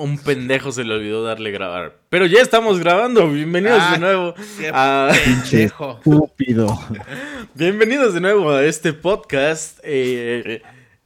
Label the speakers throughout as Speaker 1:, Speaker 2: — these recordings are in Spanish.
Speaker 1: un pendejo se le olvidó darle grabar. Pero ya estamos grabando. Bienvenidos de
Speaker 2: Ah,
Speaker 1: nuevo
Speaker 2: qué
Speaker 1: a...
Speaker 2: pendejo.
Speaker 3: Estúpido.
Speaker 1: Bienvenidos de nuevo a este podcast eh,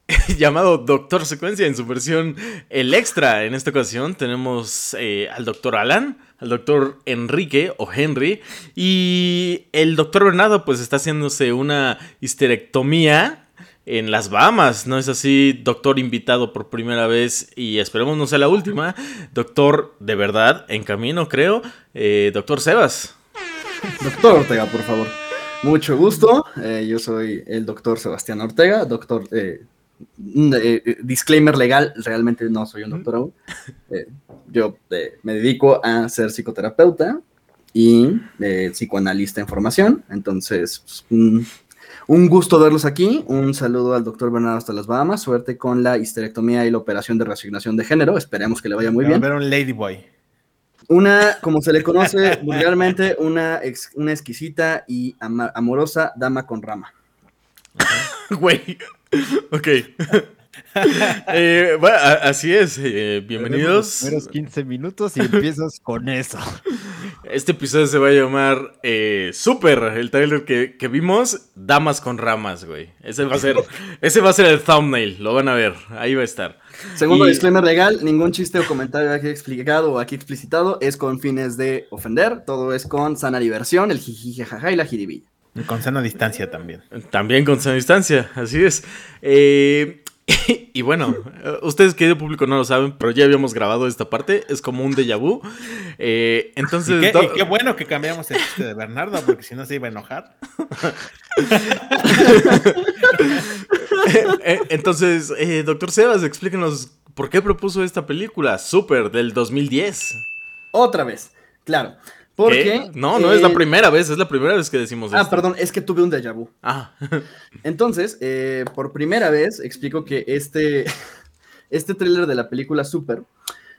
Speaker 1: llamado Doctor Secuencia en su versión El Extra. En esta ocasión tenemos eh, al doctor Alan, al doctor Enrique o Henry y el doctor Bernardo pues está haciéndose una histerectomía en las Bahamas, ¿no es así? Doctor invitado por primera vez y esperemos no sea la última. Doctor de verdad, en camino creo. Eh, doctor Sebas.
Speaker 3: Doctor Ortega, por favor. Mucho gusto. Eh, yo soy el doctor Sebastián Ortega. Doctor, eh, mm, eh, eh, disclaimer legal, realmente no soy un doctor aún. Yo me dedico a ser psicoterapeuta y eh, psicoanalista en formación. Entonces, pues, un, un gusto verlos aquí. Un saludo al doctor Bernardo hasta las Bahamas. Suerte con la histerectomía y la operación de reasignación de género. Esperemos que le vaya muy
Speaker 2: Va a
Speaker 3: bien.
Speaker 2: ver un ladyboy.
Speaker 3: Una, como se le conoce vulgarmente, una, ex- una exquisita y ama- amorosa dama con rama.
Speaker 1: Güey. Ok. Eh, bueno, así es. eh, bienvenidos.
Speaker 4: Los primeros 15 minutos y empiezas con eso.
Speaker 1: Este episodio se va a llamar eh, Super. El trailer que, que vimos, Damas con ramas, güey. Ese va a ser, ese va a ser el thumbnail. Lo van a ver. Ahí va a estar.
Speaker 3: Segundo
Speaker 1: Y-
Speaker 3: disclaimer legal, ningún chiste o comentario aquí explicado o aquí explicitado es con fines de ofender, todo es con sana diversión, el jiji, jajaja y la jiribilla.
Speaker 2: Y Con sana distancia también.
Speaker 1: También con sana distancia. Así es. Eh, y bueno, eh, ustedes, querido público, no lo saben, pero ya habíamos grabado esta parte. Es como un déjà vu. Eh, entonces.
Speaker 2: Y qué,
Speaker 1: do-
Speaker 2: y qué bueno que cambiamos el chiste de Bernardo, porque si no se iba a enojar.
Speaker 1: Eh, Entonces, eh, doctor Sebas, explíquenos por qué propuso esta película, Super, del 2010.
Speaker 3: Otra vez, claro,
Speaker 1: ¿Qué?
Speaker 3: porque...
Speaker 1: No, no es la
Speaker 3: eh,
Speaker 1: primera vez, es la primera vez que decimos
Speaker 3: Ah,
Speaker 1: esto.
Speaker 3: perdón, es que tuve un déjà vu.
Speaker 1: Ah,
Speaker 3: Entonces, eh, por primera vez, explico que este, este tráiler de la película Super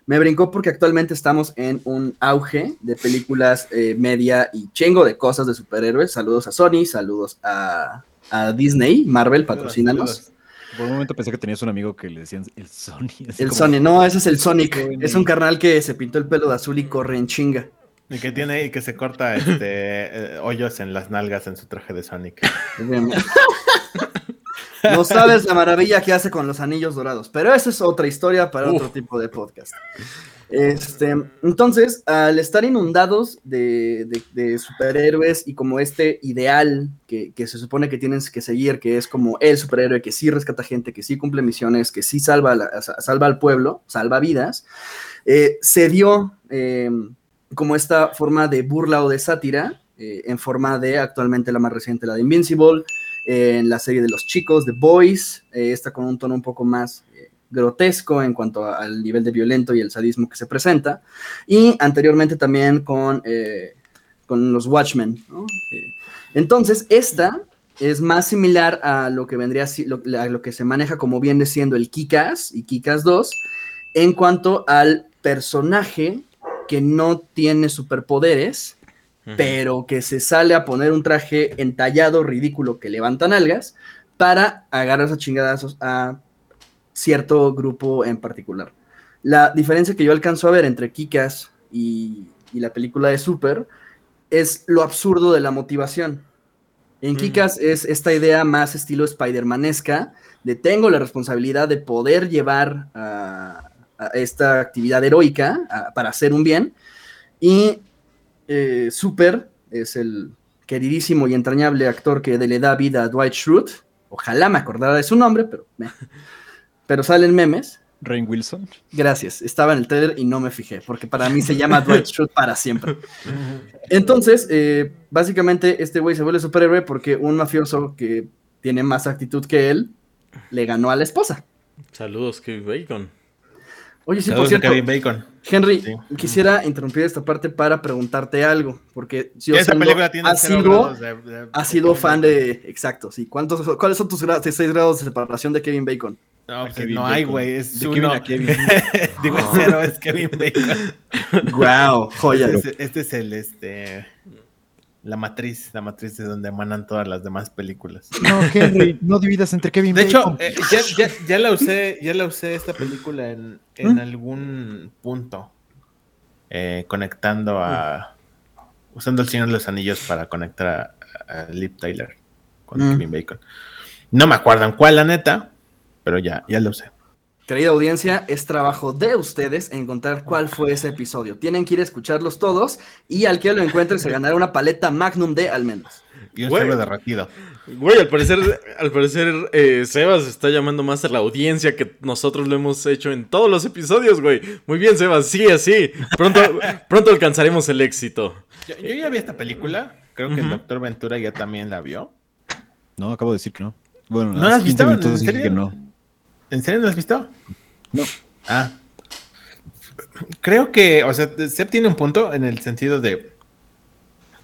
Speaker 3: me brincó porque actualmente estamos en un auge de películas eh, media y chingo de cosas de superhéroes. Saludos a Sony, saludos a, a Disney, Marvel, patrocínanos.
Speaker 4: Por un momento pensé que tenías un amigo que le decían el Sony. así
Speaker 3: El
Speaker 4: como-
Speaker 3: Sony, no, ese es el Sonic. Es un carnal que se pintó el pelo de azul y corre en chinga.
Speaker 2: Y que tiene y que se corta este, eh, hoyos en las nalgas en su traje de Sonic.
Speaker 3: No sabes la maravilla que hace con los anillos dorados, pero esa es otra historia para
Speaker 1: Uf.
Speaker 3: otro tipo de podcast. Este, entonces, al estar inundados de, de- de superhéroes y como este ideal que, que se supone que tienes que seguir, que es como el superhéroe que sí rescata gente, que sí cumple misiones, que sí salva, la- salva al pueblo, salva vidas, eh, se dio eh, como esta forma de burla o de sátira, eh, en forma de actualmente la más reciente, la de Invincible, eh, en la serie de los chicos, The Boys, eh, esta con un tono un poco más eh, grotesco en cuanto al nivel de violento y el sadismo que se presenta, y anteriormente también con, con los Watchmen. entonces, esta es más similar a lo que vendría a lo que se maneja como viene siendo el Kikas y Kikas 2 en cuanto al personaje que no tiene superpoderes, pero que se sale a poner un traje entallado, ridículo, que levanta nalgas, para agarrar a chingadazos a cierto grupo en particular. La diferencia que yo alcanzo a ver entre Kikas y, y la película de Super es lo absurdo de la motivación. En
Speaker 1: Mm.
Speaker 3: Kikas es esta idea más estilo Spider-Manesca, de tengo la responsabilidad de poder llevar a esta actividad heroica a- para hacer un bien, y eh, Super es el queridísimo y entrañable actor que le da vida a Dwight Schrute. Ojalá me acordara de su nombre, pero, pero salen memes.
Speaker 4: Rain Wilson.
Speaker 3: Gracias, estaba en el trailer y no me fijé, porque para mí se llama Dwight Schrute para siempre. Entonces, eh, básicamente este güey se vuelve superhéroe porque un mafioso que tiene más actitud que él le ganó a la esposa.
Speaker 1: saludos, Kevin Bacon.
Speaker 3: Oye, sí, por
Speaker 2: Saludos a
Speaker 3: cierto,
Speaker 2: Kevin Bacon.
Speaker 3: Henry,
Speaker 2: Sí.
Speaker 3: quisiera interrumpir esta parte para preguntarte algo, porque si
Speaker 2: Que esa película tiene
Speaker 3: ha
Speaker 2: cero
Speaker 3: sido,
Speaker 2: grados de- de-
Speaker 3: ha sido fan de, exacto, sí. ¿Cuántos, ¿Cuáles son tus gra- seis grados de separación de Kevin Bacon?
Speaker 2: No, pues
Speaker 4: Kevin
Speaker 2: no hay, güey. Es
Speaker 4: De
Speaker 2: uno.
Speaker 4: Kevin a Kevin.
Speaker 2: Digo, cero es Kevin Bacon.
Speaker 3: Wow, joya.
Speaker 2: Este, este es el este. La matriz, la matriz de donde emanan todas las demás películas.
Speaker 4: No, Henry, no dividas entre Kevin
Speaker 2: De hecho,
Speaker 4: Bacon.
Speaker 2: eh, ya, ya- ya la usé, ya la usé esta película en, en algún punto. eh, conectando a. Usando el Señor de los Anillos para conectar a, a Liv Tyler con
Speaker 3: Mm.
Speaker 2: Kevin Bacon. No me acuerdo en cuál, la neta, pero ya, ya lo usé.
Speaker 3: Querida audiencia, es trabajo de ustedes encontrar cuál fue ese episodio. Tienen que ir a escucharlos todos y al que lo encuentre se ganará una paleta Magnum de almendras.
Speaker 2: Y un cerebro derretido.
Speaker 1: Güey, al parecer, al parecer eh, Sebas está llamando más a la audiencia que nosotros lo hemos hecho en todos los episodios, güey. Muy bien, Sebas, sigue así. Pronto, pronto alcanzaremos el éxito.
Speaker 2: Yo, yo ya vi esta película. Creo que el. Doctor Ventura ya también la vio.
Speaker 4: No, acabo de decir que no. Bueno,
Speaker 2: ¿No la has
Speaker 4: hace 15
Speaker 2: visto? ¿En serio?
Speaker 4: que no.
Speaker 2: ¿En serio no has visto?
Speaker 4: No.
Speaker 2: Ah. Creo que, o sea, Seb tiene un punto en el sentido de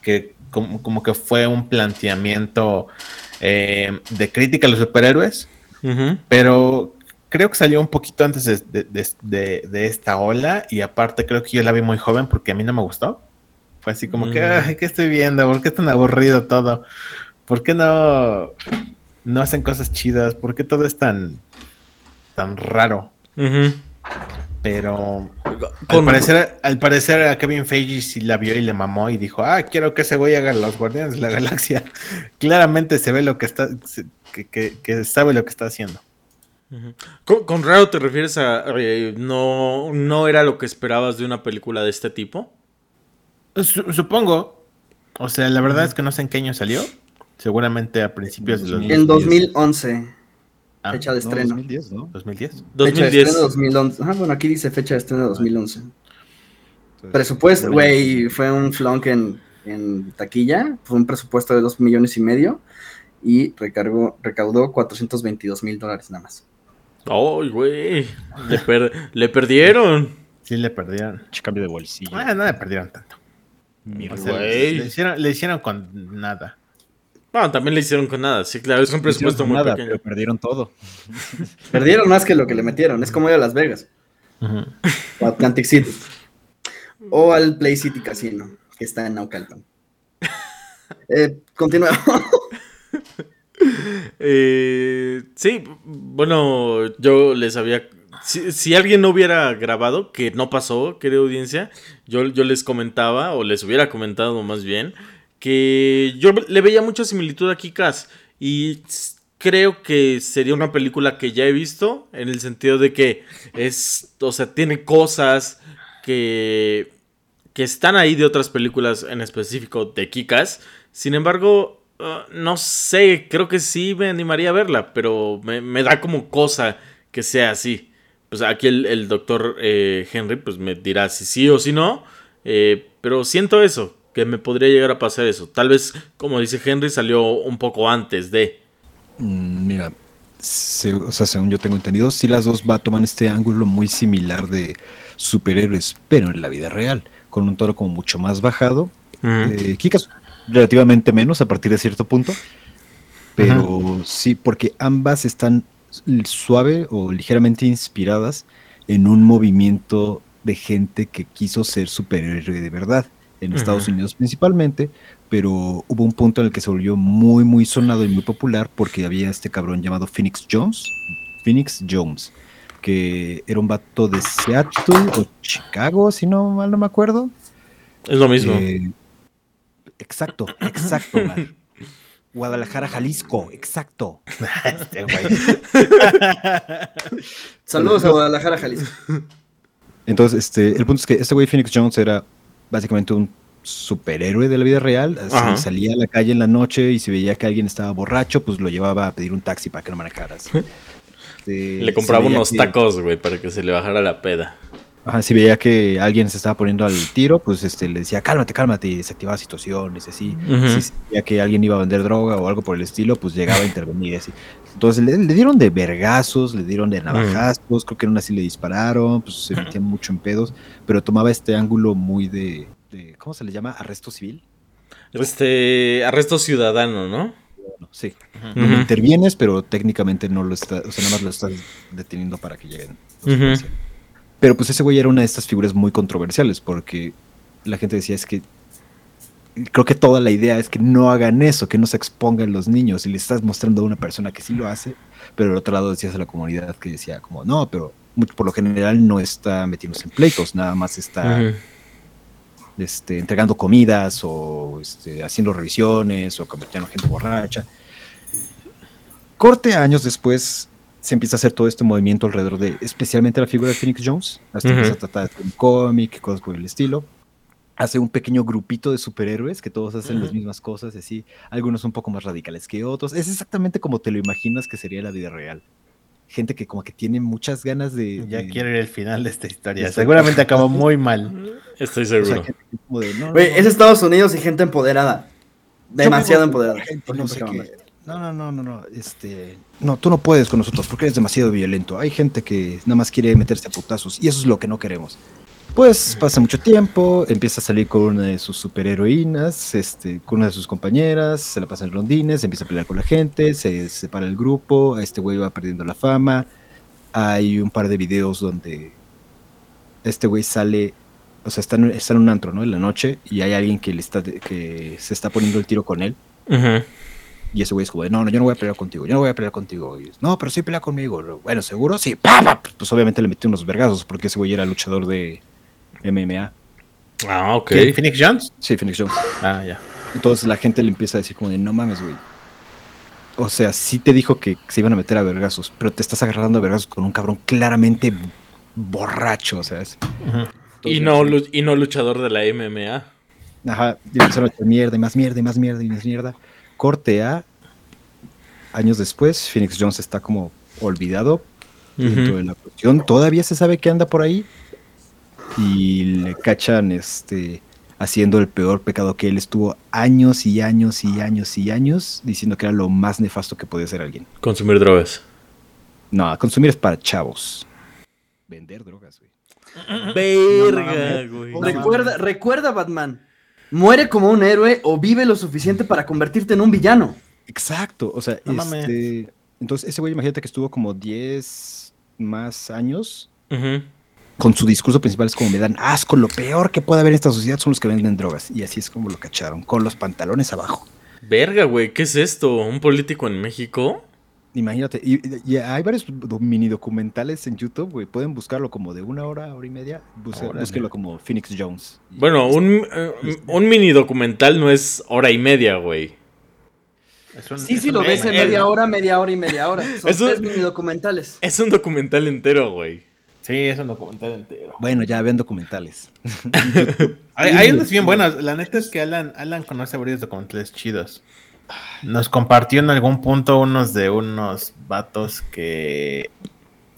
Speaker 2: que como, como que fue un planteamiento eh, de crítica a los superhéroes, pero creo que salió un poquito antes de, de- de- de- de esta ola y aparte creo que yo la vi muy joven porque a mí no me gustó. Fue así como que,
Speaker 1: Mm.
Speaker 2: ay, ¿qué estoy viendo? ¿Por qué es tan aburrido todo? ¿Por qué no, no hacen cosas chidas? ¿Por qué todo es tan, tan raro? Pero al parecer, al parecer a Kevin Feige sí la vio y le mamó y dijo, ah, quiero que ese güey haga los Guardianes de la Galaxia. Claramente se ve lo que está, que, que- que sabe lo que está haciendo.
Speaker 1: ¿Con, con raro te refieres a eh, no, no era lo que esperabas de una película de este tipo?
Speaker 2: Su- supongo. O sea, la verdad es que no sé en qué año salió. Seguramente a principios de los
Speaker 3: En 2011,
Speaker 2: Ah,
Speaker 3: fecha de
Speaker 4: No,
Speaker 3: estreno.
Speaker 4: 2010, ¿no?
Speaker 2: 2010.
Speaker 3: Fecha de
Speaker 1: 2010.
Speaker 3: estreno 2011. Ah, bueno, aquí dice fecha de estreno 2011.
Speaker 4: Entonces,
Speaker 3: Presupuesto, güey, fue un flonk en, en taquilla, fue un presupuesto de 2 millones y medio y recargó, recaudó 422 mil dólares nada más.
Speaker 1: ¡Ay, güey! Le, per- le perdieron.
Speaker 2: Sí le perdieron.
Speaker 4: cambio de bolsillo.
Speaker 2: Ah, no le perdieron tanto.
Speaker 4: Mi
Speaker 2: O sea,
Speaker 1: Güey.
Speaker 2: le, hicieron, le hicieron con nada.
Speaker 1: Bueno, también le hicieron con nada. Sí, claro, es un presupuesto muy
Speaker 4: nada,
Speaker 1: pequeño.
Speaker 4: pero perdieron todo.
Speaker 3: Perdieron más que lo que le metieron, es como ir a Las Vegas o Atlantic City o al Play City Casino, que está en Naucalpan. Eh, continuamos.
Speaker 1: Eh, sí, bueno, yo les había... Si, si alguien no hubiera grabado, que no pasó, querida audiencia, yo, yo les comentaba, o les hubiera comentado más bien, que yo le veía mucha similitud a Kikas y creo que sería una película que ya he visto, en el sentido de que es, o sea, tiene cosas que, que están ahí de otras películas, en específico de Kikas. Sin embargo, uh, no sé, creo que sí me animaría a verla, pero me, me da como cosa que sea así. Pues aquí el, el doctor eh, Henry pues me dirá si sí o si no, eh, pero siento eso, que me podría llegar a pasar eso. Tal vez, como dice Henry, salió un poco antes de...
Speaker 4: Mm, Mira, se- o sea, según yo tengo entendido, sí las dos va a tomar este ángulo muy similar de superhéroes, pero en la vida real, con un tono como mucho más bajado. Eh, Kikas relativamente menos a partir de cierto punto, pero sí, porque ambas están suave o ligeramente inspiradas en un movimiento de gente que quiso ser superhéroe de verdad, en Estados. Unidos principalmente, pero hubo un punto en el que se volvió muy, muy sonado y muy popular porque había este cabrón llamado Phoenix Jones, Phoenix Jones, que era un vato de Seattle o Chicago, si no mal no me acuerdo.
Speaker 1: Es lo mismo.
Speaker 4: Eh, exacto, exacto, Mar. Guadalajara, Jalisco, exacto.
Speaker 2: Este güey.
Speaker 3: Saludos a Guadalajara, Jalisco.
Speaker 4: Entonces, este, el punto es que este güey Phoenix Jones era básicamente un superhéroe de la vida real.
Speaker 1: Ajá.
Speaker 4: salía a la calle en la noche y si veía que alguien estaba borracho, pues lo llevaba a pedir un taxi para que no manejaras. Este,
Speaker 1: Le compraba
Speaker 4: si veía
Speaker 1: unos
Speaker 4: que-
Speaker 1: tacos, güey, para que se le bajara la peda.
Speaker 4: Ajá, si veía que alguien se estaba poniendo al tiro, pues este, le decía, cálmate, cálmate, y desactivaba situaciones, así.
Speaker 1: Ujú.
Speaker 4: Si veía que alguien iba a vender droga o algo por el estilo, pues llegaba a intervenir, así. Entonces le, le dieron de vergazos, le dieron de navajazos, creo que en una sí le dispararon, pues se metían mucho en pedos, pero tomaba este ángulo muy de, de- ¿cómo se le llama? Arresto civil.
Speaker 1: Este, arresto ciudadano, ¿no?
Speaker 4: Sí. No intervienes, pero técnicamente no lo estás, o sea, nada más lo estás deteniendo para que lleguen. los
Speaker 1: Ujú.
Speaker 4: policías. Pero pues ese güey era una de estas figuras muy controversiales porque la gente decía es que creo que toda la idea es que no hagan eso, que no se expongan los niños y le estás mostrando a una persona que sí lo hace, pero del otro lado decías a la comunidad que decía como, no, pero por lo general no está metiéndose en pleitos, nada más está este, entregando comidas o este, haciendo revisiones o convirtiendo gente borracha. Corte años después se empieza a hacer todo este movimiento alrededor de, especialmente la figura de Phoenix Jones, hasta que se trata de un cómic, cosas por el estilo. Hace un pequeño grupito de superhéroes que todos hacen las mismas cosas, así, algunos un poco más radicales que otros. Es exactamente como te lo imaginas que sería la vida real. Gente que como que tiene muchas ganas de...
Speaker 2: Ya quiero ir al final de esta historia. Seguramente acabó muy mal.
Speaker 1: Estoy seguro.
Speaker 3: es Estados Unidos y gente empoderada. Demasiado empoderada.
Speaker 4: no sé qué no, no, no, no, no, este, no, tú no puedes con nosotros porque eres demasiado violento. Hay gente que nada más quiere meterse a putazos y eso es lo que no queremos. Pues pasa mucho tiempo, empieza a salir con una de sus superheroínas, este, con una de sus compañeras, se la pasa en rondines, empieza a pelear con la gente, se separa el grupo, este güey va perdiendo la fama. Hay un par de videos donde este güey sale, o sea, está en, está en un antro, ¿no? En la noche y hay alguien que le está, que se está poniendo el tiro con él. Y ese güey es como, no, no, yo no voy a pelear contigo, yo no voy a pelear contigo. Y, no, pero sí pelea conmigo. Bueno, ¿seguro? Sí. Pues obviamente le metí unos vergazos porque ese güey era luchador de MMA.
Speaker 1: Ah, ok.
Speaker 2: ¿Phoenix Jones?
Speaker 4: Sí, Phoenix Jones.
Speaker 2: Ah, ya.
Speaker 4: Entonces la gente le empieza a decir como de, no mames, güey. O sea, sí te dijo que se iban a meter a vergazos, pero te estás agarrando a vergazos con un cabrón claramente borracho, o sea.
Speaker 1: y, no, y no luchador de la MMA.
Speaker 4: Ajá, y empezaron a mierda y más mierda y más mierda y más mierda corte a años después, Phoenix Jones está como olvidado dentro de la cuestión. Todavía se sabe que anda por ahí y le cachan este haciendo el peor pecado que él estuvo años y años y años y años diciendo que era lo más nefasto que podía ser alguien.
Speaker 1: Consumir drogas.
Speaker 4: No, consumir es para chavos. Vender drogas, güey.
Speaker 1: Verga, güey.
Speaker 3: recuerda, recuerda, Batman muere como un héroe o vive lo suficiente para convertirte en un villano.
Speaker 4: Exacto, o sea, este, entonces ese güey imagínate que estuvo como 10 más años con su discurso principal es como me dan asco, lo peor que puede haber en esta sociedad son los que venden drogas y así es como lo cacharon, con los pantalones abajo.
Speaker 1: Verga, güey, ¿qué es esto? ¿Un político en México?
Speaker 4: Imagínate, y, hay varios mini documentales en YouTube, güey. Pueden buscarlo como de una hora, hora y media. búsquelo como Phoenix Jones.
Speaker 1: Bueno, un, eh, un, mini documental no es hora y media, güey.
Speaker 3: sí, sí, lo ves en media hora, media hora y media hora. Son tres mini documentales.
Speaker 1: Es un documental entero, güey.
Speaker 2: Sí, es un documental entero.
Speaker 4: Bueno, ya ven documentales.
Speaker 2: hay, hay unos bien buenos. La neta es que Alan, Alan conoce varios documentales chidos. Nos compartió en algún punto unos de unos vatos que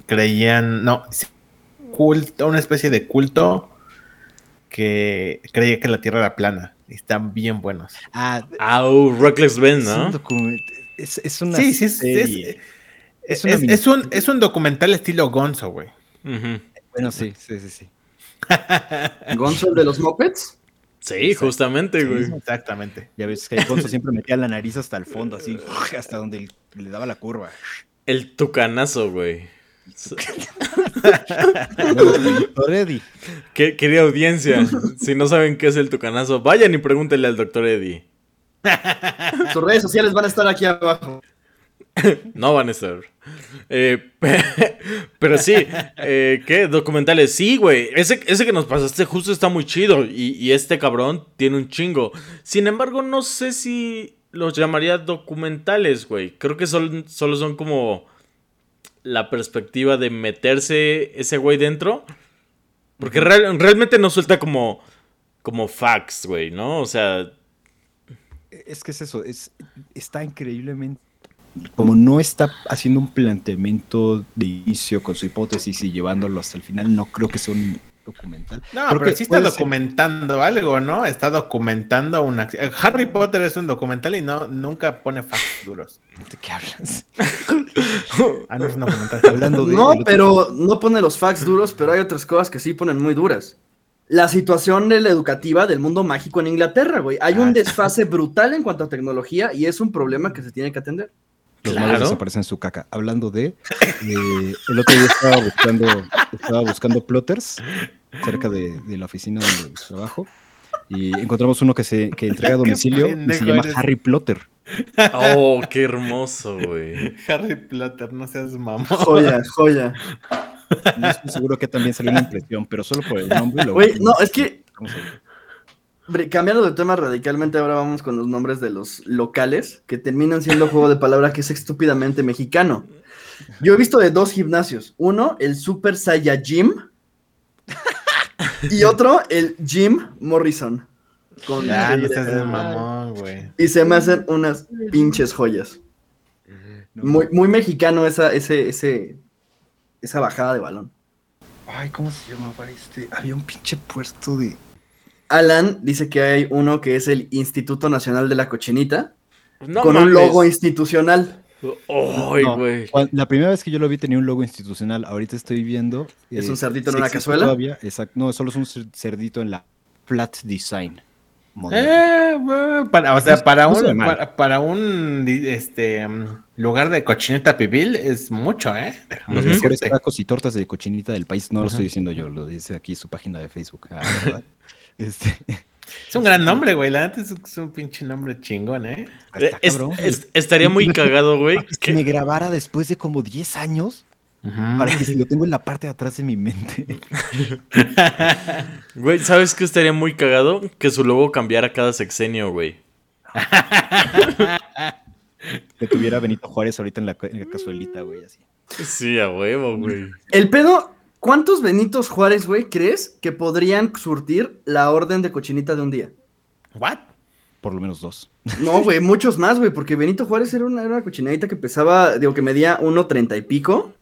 Speaker 2: creían, no, culto, una especie de culto que creía que la Tierra era plana. Y están bien buenos.
Speaker 1: Ah, oh, Reckless Ben, ¿no?
Speaker 4: Es, es, una
Speaker 2: sí, sí, es, es, un, es un documental estilo Gonzo, güey.
Speaker 4: Bueno, sí, sí, sí, sí.
Speaker 3: ¿Gonzo de los Muppets?
Speaker 1: Sí, justamente, güey.
Speaker 2: exactamente.
Speaker 4: Ya ves que Alfonso siempre metía la nariz hasta el fondo, así, hasta donde le daba la curva.
Speaker 1: El tucanazo, güey.
Speaker 4: doctor Eddie.
Speaker 1: ¿Qué, querida audiencia, si no saben qué es el tucanazo, vayan y pregúntenle al doctor Eddie.
Speaker 3: Sus redes sociales van a estar aquí abajo.
Speaker 1: no van a estar. Eh, pero sí, eh, ¿qué? Documentales. Sí, güey. Ese, ese que nos pasaste justo está muy chido. Y, este cabrón tiene un chingo. Sin embargo, no sé si los llamaría documentales, güey. Creo que solo, solo son como la perspectiva de meterse ese güey dentro. Porque realmente no suelta como, como facts, güey, ¿no? O sea...
Speaker 4: Es que es eso, es, está increíblemente como no está haciendo un planteamiento de inicio con su hipótesis y llevándolo hasta el final, no creo que sea un documental.
Speaker 2: No, pero sí está documentando algo, ¿no? Está documentando una Harry Potter es un documental y no nunca pone facts duros.
Speaker 4: ¿De qué hablas?
Speaker 3: ah, no es un documental. Hablando de, no, pero no pone los facts duros, pero hay otras cosas que sí ponen muy duras. La situación de la educativa del mundo mágico en Inglaterra, güey. Hay un ah. desfase brutal en cuanto a tecnología y es un problema que se tiene que atender.
Speaker 4: Los claro. desaparecen en su caca. Hablando de, eh, el otro día estaba buscando, estaba buscando plotters cerca de, la oficina donde trabajo Y encontramos uno que se que entrega a domicilio y se llama
Speaker 2: eres.
Speaker 4: Harry Potter.
Speaker 1: Oh, qué hermoso, güey.
Speaker 2: Harry Potter, no seas mamón.
Speaker 3: Joya, joya.
Speaker 4: No estoy seguro que también salió una impresión, pero solo por el nombre.
Speaker 3: Güey, no, es que
Speaker 4: Vamos a ver.
Speaker 3: Bre- Cambiando de tema radicalmente, ahora vamos con los nombres de los locales que terminan siendo juego de palabra que es estúpidamente mexicano. Yo he visto de dos gimnasios. Uno, el Super Saiyajim. Y otro, el Jim Morrison. Con
Speaker 2: Ya, no
Speaker 3: Y
Speaker 2: seas de mamón, güey.
Speaker 3: se me hacen unas pinches joyas.
Speaker 4: No.
Speaker 3: Muy, muy mexicano esa, ese, ese, esa bajada de balón.
Speaker 4: Ay, ¿cómo se llamaba este? Había un pinche puesto de.
Speaker 3: Alan dice que hay uno que es el Instituto Nacional de la Cochinita,
Speaker 1: No
Speaker 3: con un logo institucional.
Speaker 4: No, La primera vez que yo lo vi tenía un logo institucional. Ahorita estoy viendo.
Speaker 3: ¿Es
Speaker 4: eh,
Speaker 3: un cerdito en una cazuela?
Speaker 4: Todavía. Exacto. No, solo es un cer- cerdito en la flat design.
Speaker 2: Eh, bueno, para, o sea, para
Speaker 4: no
Speaker 2: un, para, para un este mm, lugar de cochineta pibil es mucho, ¿eh?
Speaker 4: Los
Speaker 1: Ujú.
Speaker 4: mejores
Speaker 2: decirte.
Speaker 4: tacos y tortas de cochinita del país. No lo estoy diciendo yo, lo dice aquí su página de Facebook. Ah, este,
Speaker 2: Es un gran nombre, güey. La neta es, es un pinche nombre chingón, ¿eh?
Speaker 1: Eh,
Speaker 4: está
Speaker 1: es-
Speaker 4: cabrón.
Speaker 1: es- estaría muy cagado, güey.
Speaker 4: que me grabara después de como 10 años para que si lo tengo en la parte de atrás de mi mente.
Speaker 1: Güey, ¿sabes qué estaría muy cagado? Que su logo cambiara cada sexenio, güey.
Speaker 4: Que tuviera Benito Juárez ahorita en la, en la cazuelita, güey, así.
Speaker 1: Sí, a huevo, güey.
Speaker 3: El pedo, ¿cuántos Benitos Juárez, güey, crees que podrían surtir la orden de cochinita de un día?
Speaker 2: ¿What?
Speaker 4: Por lo menos dos.
Speaker 3: No, güey, muchos más, güey, porque Benito Juárez era una, era una cochinadita que pesaba, digo, que medía 1.30 y pico.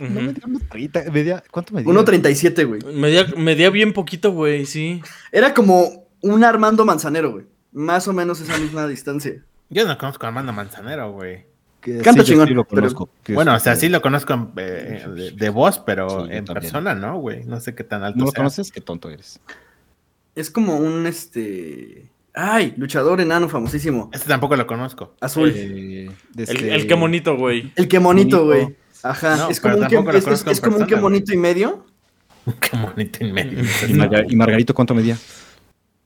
Speaker 4: No una medía- ¿Cuánto medía?
Speaker 3: 1.37, güey.
Speaker 1: Medía, medía bien poquito, güey, sí.
Speaker 3: Era como un Armando Manzanero, güey. Más o menos esa misma distancia.
Speaker 2: Yo no conozco a Armando Manzanero, güey.
Speaker 3: Canta
Speaker 4: sí,
Speaker 3: chingón,
Speaker 4: sí lo
Speaker 3: pero-
Speaker 4: conozco. que
Speaker 2: Bueno, o sea, sí lo conozco en, eh, de, de voz, pero
Speaker 4: Sí,
Speaker 2: en
Speaker 4: también.
Speaker 2: persona no, güey. No sé qué tan alto
Speaker 4: ¿No lo
Speaker 2: sea.
Speaker 4: conoces? Qué tonto eres.
Speaker 3: Es como un, este... Ay, luchador enano famosísimo.
Speaker 2: Este tampoco lo conozco.
Speaker 3: Azul.
Speaker 4: Eh,
Speaker 1: El,
Speaker 4: este-
Speaker 1: el que monito, güey.
Speaker 3: el que monito, güey. Ajá,
Speaker 2: No,
Speaker 3: es como un que, es, es- como un que monito y medio.
Speaker 2: Qué medio.
Speaker 4: ¿Y, Marga- y Margarito cuánto medía?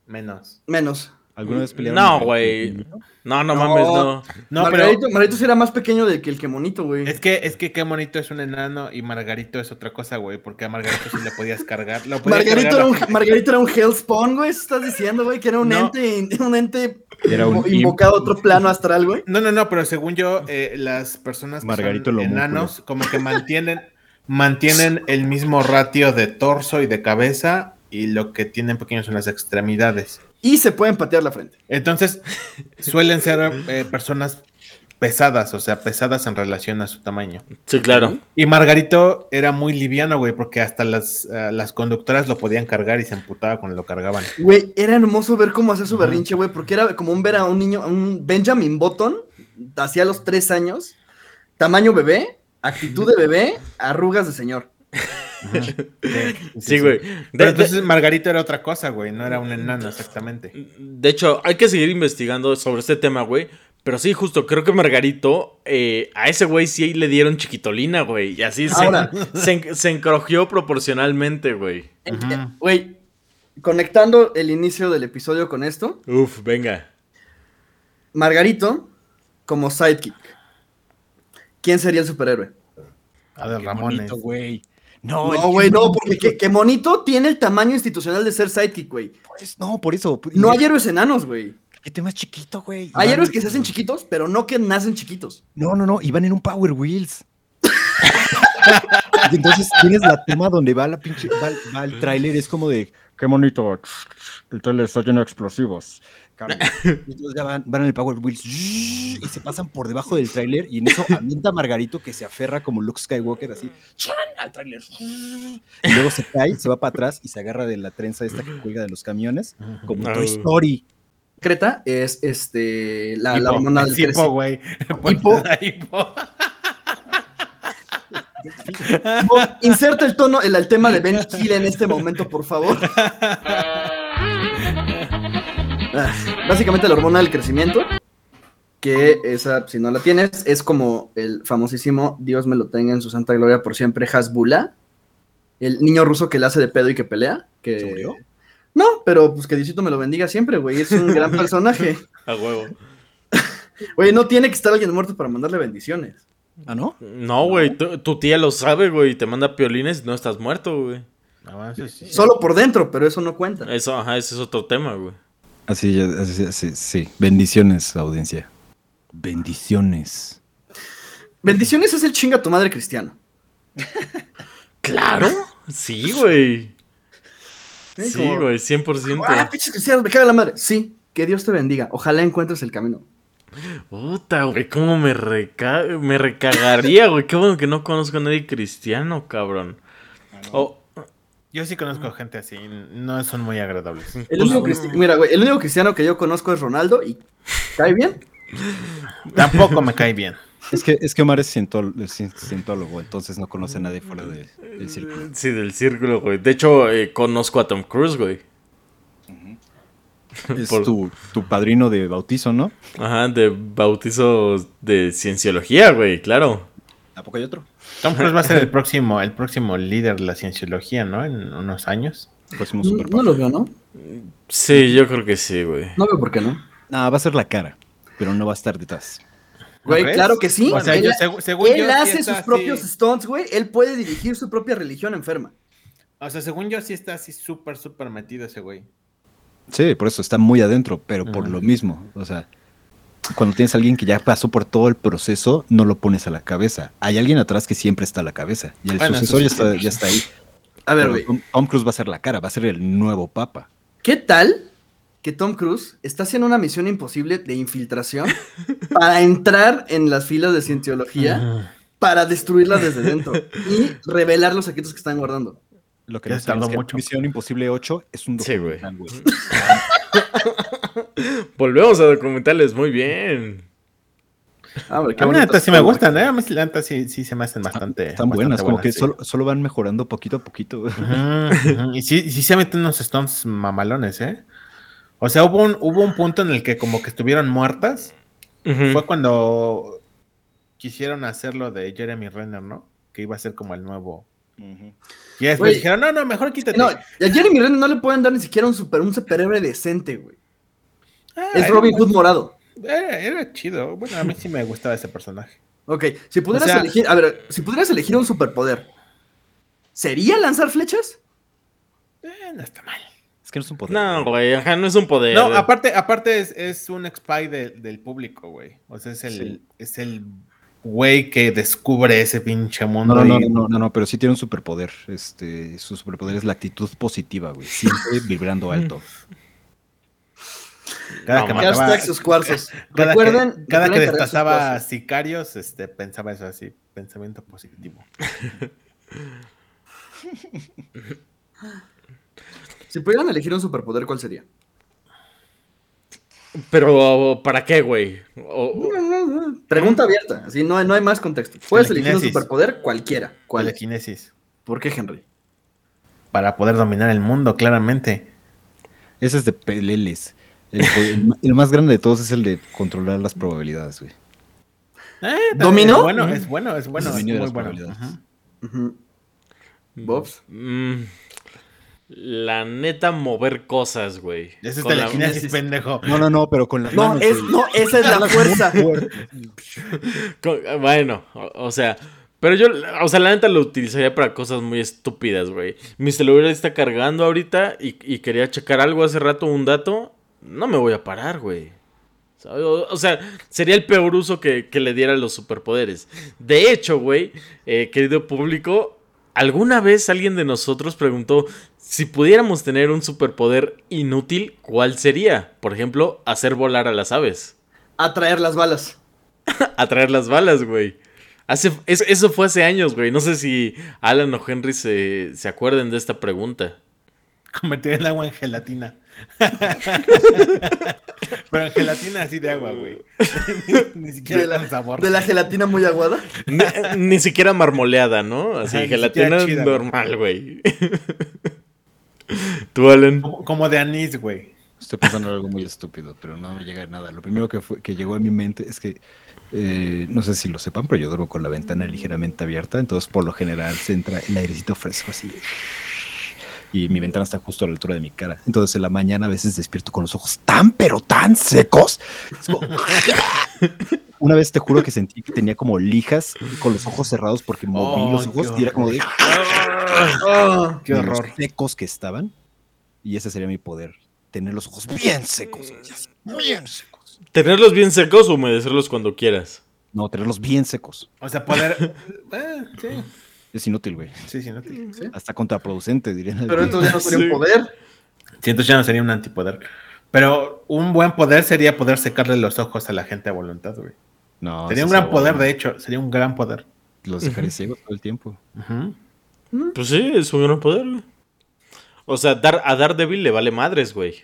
Speaker 2: Menos.
Speaker 3: Menos.
Speaker 4: ¿Alguna vez pelearon?
Speaker 1: No, güey. No, no,
Speaker 3: No.
Speaker 1: mames, no.
Speaker 2: No,
Speaker 3: Margarito,
Speaker 2: pero
Speaker 3: Margarito sí era más pequeño de que el que monito, güey.
Speaker 2: es que, es que qué bonito es un enano y Margarito es otra cosa, güey. Porque a Margarito sí le podías cargar. Lo podías
Speaker 3: Margarito era, un, Margarito era un Hellspawn, güey. ¿eso ¿Estás diciendo, güey? Que era un
Speaker 2: No.
Speaker 3: ente, un ente
Speaker 4: Era un
Speaker 3: invo- invocado a otro plano astral, güey.
Speaker 2: No, no, no, pero según yo, eh, las personas que
Speaker 4: Margarito
Speaker 2: son
Speaker 4: el homúnculo.
Speaker 2: enanos como que mantienen, mantienen el mismo ratio de torso y de cabeza y lo que tienen pequeños son las extremidades.
Speaker 3: Y se pueden patear la frente.
Speaker 2: Entonces, suelen ser eh, personas pesadas, o sea, pesadas en relación a su tamaño.
Speaker 1: Sí, claro.
Speaker 2: Y Margarito era muy liviano, güey, porque hasta las, eh, las conductoras lo podían cargar y se emputaba cuando lo cargaban.
Speaker 3: Güey, era hermoso ver cómo hacía su berrinche, güey, porque era como un ver a un niño, a un Benjamin Button, hacía los tres años, tamaño bebé, actitud de bebé, arrugas de señor.
Speaker 2: Sí,
Speaker 1: Sí, güey.
Speaker 2: Pero
Speaker 1: De, de-
Speaker 2: entonces Margarito era otra cosa, güey, no era un enano exactamente.
Speaker 1: de hecho, hay que seguir investigando sobre este tema, güey. Pero sí, justo, creo que Margarito, eh, a ese güey sí le dieron chiquitolina, güey. Y así se,
Speaker 3: Ahora.
Speaker 1: se, proporcionalmente, güey.
Speaker 3: Güey, conectando el inicio del episodio con esto,
Speaker 1: Uf, venga.
Speaker 3: Margarito como sidekick. ¿Quién sería el superhéroe?
Speaker 2: A ver, Ramones.
Speaker 4: güey. No,
Speaker 3: No, güey, no, porque que, que Monito tiene el tamaño institucional de ser sidekick, güey.
Speaker 4: por eso- no, por eso.
Speaker 3: No hay héroes enanos, güey.
Speaker 4: ¿Qué tema es chiquito, güey?
Speaker 3: Hay héroes que se hacen chiquitos, pero no que nacen chiquitos.
Speaker 4: No, no, no, y van en un Power Wheels. y entonces tienes la toma donde va la pinche, va, va el tráiler, es como de, qué bonito, el tráiler está lleno de explosivos. Y entonces ya van, van en el Power Wheels y se pasan por debajo del tráiler y en eso avienta a Margarito que se aferra como Luke Skywalker así al tráiler. Y luego se cae, se va para atrás y se agarra de la trenza esta que cuelga de los camiones, como. Toy Story.
Speaker 3: Creta es este la, la
Speaker 2: Hipo,
Speaker 3: hormona del
Speaker 2: hipo, güey.
Speaker 3: Hipo.
Speaker 2: Hipo.
Speaker 3: Inserta el tono, el, el tema de Ben Hill en este momento, por favor. Ah, Básicamente la hormona del crecimiento, que esa, si no la tienes, es como el famosísimo, Dios me lo tenga en su santa gloria por siempre, Hasbula, el niño ruso que le hace de pedo y que pelea. Que...
Speaker 4: ¿Se murió?
Speaker 3: No, pero pues que Diosito me lo bendiga siempre, güey. Es un gran personaje.
Speaker 1: A huevo.
Speaker 3: Güey, no tiene que estar alguien muerto para mandarle bendiciones.
Speaker 4: ¿Ah, no?
Speaker 1: No, güey, tu, tu tía lo sabe, güey, y te manda piolines y no estás muerto, güey.
Speaker 2: No, eso sí.
Speaker 3: Solo por dentro, pero eso no cuenta.
Speaker 1: Eso, ajá, ese es otro tema, güey.
Speaker 4: Así, ya- así, así, sí. Bendiciones, audiencia. Bendiciones.
Speaker 3: Bendiciones es el chinga tu madre cristiano.
Speaker 1: Claro. Sí, güey.
Speaker 3: Sí,
Speaker 1: güey, 100%.
Speaker 3: Ah, pinches cristianos, me caga la madre. Sí, que Dios te bendiga. Ojalá encuentres el camino.
Speaker 1: Puta, güey, cómo me, reca me recagaría, güey. Qué bueno que no conozco a nadie cristiano, cabrón. Oh,
Speaker 2: Yo sí conozco gente así, no son muy agradables.
Speaker 3: El único cristi- Mira, güey, el único cristiano que yo conozco es Ronaldo y cae bien.
Speaker 2: Tampoco me cae bien.
Speaker 4: Es que, es que Omar es cientólogo, entonces no conoce a nadie fuera de- del círculo.
Speaker 1: sí, del círculo, güey. De hecho, eh, conozco a Tom Cruise, güey.
Speaker 4: Es
Speaker 1: Por-
Speaker 4: tu, tu padrino de bautizo, ¿no?
Speaker 1: Ajá, de bautizo de cienciología, güey, claro.
Speaker 4: ¿A poco hay otro?
Speaker 2: Tom Cruise va a ser el próximo, el próximo líder de la cienciología, ¿no? En unos años.
Speaker 4: Próximo
Speaker 3: No, no lo veo, ¿no?
Speaker 1: Sí, yo creo que sí, güey.
Speaker 3: No veo por qué no.
Speaker 4: Ah, va a ser la cara, pero no va a estar detrás.
Speaker 3: Güey, claro que sí.
Speaker 2: O sea,
Speaker 3: él
Speaker 2: yo según
Speaker 3: él
Speaker 2: yo,
Speaker 3: hace
Speaker 2: está
Speaker 3: sus propios stunts, güey. Él puede dirigir su propia religión enferma.
Speaker 2: O sea, según yo sí está así súper, súper metido ese güey.
Speaker 4: Sí, por eso está muy adentro, pero por lo mismo. O sea, cuando tienes a alguien que ya pasó por todo el proceso, no lo pones a la cabeza. Hay alguien atrás que siempre está a la cabeza. Y el
Speaker 2: Bueno,
Speaker 4: sucesor ya está, ya está ahí.
Speaker 3: A ver, güey.
Speaker 4: Tom, Tom Cruise va a ser la cara, va a ser el nuevo papa.
Speaker 3: ¿Qué tal que Tom Cruise está haciendo una misión imposible de infiltración para entrar en las filas de cienciología para destruirla desde dentro y revelar los secretos que están guardando?
Speaker 4: Lo que no
Speaker 2: mucho.
Speaker 4: Misión Imposible 8 es un
Speaker 1: Sí, güey. Volvemos a documentales, muy bien.
Speaker 3: Ah, hombre, qué
Speaker 2: A mí neta sí me gustan, ¿eh? A mí la neta sí, sí se me hacen bastante.
Speaker 4: Están
Speaker 2: bastante
Speaker 4: buenas, como que
Speaker 2: sí.
Speaker 4: solo, solo van mejorando poquito a poquito.
Speaker 2: Y sí, sí se meten unos stones mamalones, ¿eh? O sea, hubo un, hubo un punto en el que como que estuvieron muertas. Fue cuando quisieron hacer lo de Jeremy Renner, ¿no? Que iba a ser como el nuevo. Y después dijeron, no, no, mejor quítate.
Speaker 3: No, a Jeremy Renner no le pueden dar ni siquiera un, super, un superhéroe decente, güey.
Speaker 2: Ah,
Speaker 3: Es
Speaker 2: era-
Speaker 3: Robin Hood morado.
Speaker 2: Era, era chido. Bueno, a mí sí me gustaba ese personaje.
Speaker 3: Ok, si pudieras
Speaker 2: sea-
Speaker 3: elegir, a ver, si pudieras elegir un superpoder, ¿sería lanzar flechas?
Speaker 2: Eh, no está mal.
Speaker 4: Es que no es un poder.
Speaker 1: No, güey, ajá, no es un poder.
Speaker 2: No, aparte, aparte es, es un expy de- del público, güey. O sea, es el,
Speaker 4: Sí.
Speaker 2: es el güey que descubre ese pinche mundo.
Speaker 4: No, no, no, no, no, no, pero sí tiene un superpoder. Este, su superpoder es la actitud positiva, güey. Siempre vibrando alto.
Speaker 2: Cada
Speaker 1: No,
Speaker 2: que mataba-
Speaker 3: Hashtag sus cuarzos.
Speaker 2: cada
Speaker 3: Recuerden,
Speaker 2: que, cada que destazaba sicarios, este, pensaba eso así, pensamiento positivo.
Speaker 3: Si pudieran elegir un superpoder, ¿cuál sería?
Speaker 1: Pero, ¿para qué, güey? O-
Speaker 3: Pregunta abierta, así no hay, no hay más contexto. Puedes elegir un superpoder cualquiera. ¿Cuál? es?
Speaker 2: Telequinesis.
Speaker 3: ¿Por qué, Henry?
Speaker 2: Para poder dominar el mundo, claramente.
Speaker 4: Ese es de peleles. El, el ma- el más grande de todos es el de controlar las probabilidades, güey.
Speaker 2: Eh,
Speaker 3: ¿Dominó?
Speaker 2: Es bueno, es bueno, es bueno. Es
Speaker 4: Dominio de
Speaker 2: muy
Speaker 4: las
Speaker 2: bueno. Ujú.
Speaker 3: ¿Bobs?
Speaker 1: Mm, la neta, mover cosas, güey.
Speaker 2: Ese es
Speaker 1: Con la-
Speaker 2: telequinesis, pendejo.
Speaker 4: No, no, no, pero con las
Speaker 3: No,
Speaker 4: manos,
Speaker 3: es,
Speaker 4: güey.
Speaker 3: no, esa es la fuerza.
Speaker 1: con- bueno, o, o sea, pero yo, o sea, la neta lo utilizaría para cosas muy estúpidas, güey. Mi celular está cargando ahorita y, y quería checar algo hace rato, un dato. No me voy a parar, güey. O, o sea, sería el peor uso que, que le diera a los superpoderes. De hecho, güey, eh, querido público, ¿alguna vez alguien de nosotros preguntó si pudiéramos tener un superpoder inútil, cuál sería? Por ejemplo, hacer volar a las aves.
Speaker 3: Atraer las balas.
Speaker 1: Atraer las balas, güey. Hace, es- eso fue hace años, güey. No sé si Alan o Henry se, se acuerden de esta pregunta.
Speaker 2: Convertir el agua en gelatina. Pero en gelatina así de agua, güey. Ni siquiera
Speaker 3: De la,
Speaker 2: con sabor.
Speaker 3: de la gelatina muy aguada.
Speaker 1: Ni, ni siquiera marmoleada, ¿no? Así,
Speaker 2: Ajá,
Speaker 1: gelatina
Speaker 2: chida,
Speaker 1: normal, güey. Tú, Alan.
Speaker 2: Como, como de anís, güey.
Speaker 4: Estoy pensando en algo muy estúpido, pero no me llega nada. Lo primero que, fue, que llegó a mi mente es que, eh, no sé si lo sepan, pero yo duermo con la ventana ligeramente abierta, entonces por lo general se entra el airecito fresco así. Y mi ventana está justo a la altura de mi cara. Entonces en la mañana a veces despierto con los ojos tan, pero tan secos. Como- Una vez te juro que sentí que tenía como lijas con los ojos cerrados porque moví
Speaker 2: Oh,
Speaker 4: los ojos y era como de,
Speaker 3: Ah,
Speaker 2: Qué
Speaker 4: de los
Speaker 2: horror.
Speaker 4: secos que estaban. Y ese sería mi poder, tener los ojos bien secos. Bien secos.
Speaker 1: Tenerlos bien secos o humedecerlos cuando quieras.
Speaker 4: No, tenerlos bien secos.
Speaker 2: O sea, poder. Eh, sí,
Speaker 4: Es inútil, güey.
Speaker 2: sí, sí, no te-
Speaker 4: Hasta contraproducente, diría.
Speaker 3: pero entonces no sería
Speaker 1: Sí.
Speaker 3: un poder.
Speaker 2: Sí, entonces ya no sería un antipoder. Pero un buen poder sería poder secarle los ojos a la gente a voluntad, güey.
Speaker 4: No,
Speaker 2: sería un gran
Speaker 4: es
Speaker 2: poder, de hecho. Sería un gran poder.
Speaker 4: Los dejaré ciegos todo el tiempo.
Speaker 1: Pues sí, es un gran poder, güey. O sea, dar, a Daredevil le vale madres, güey.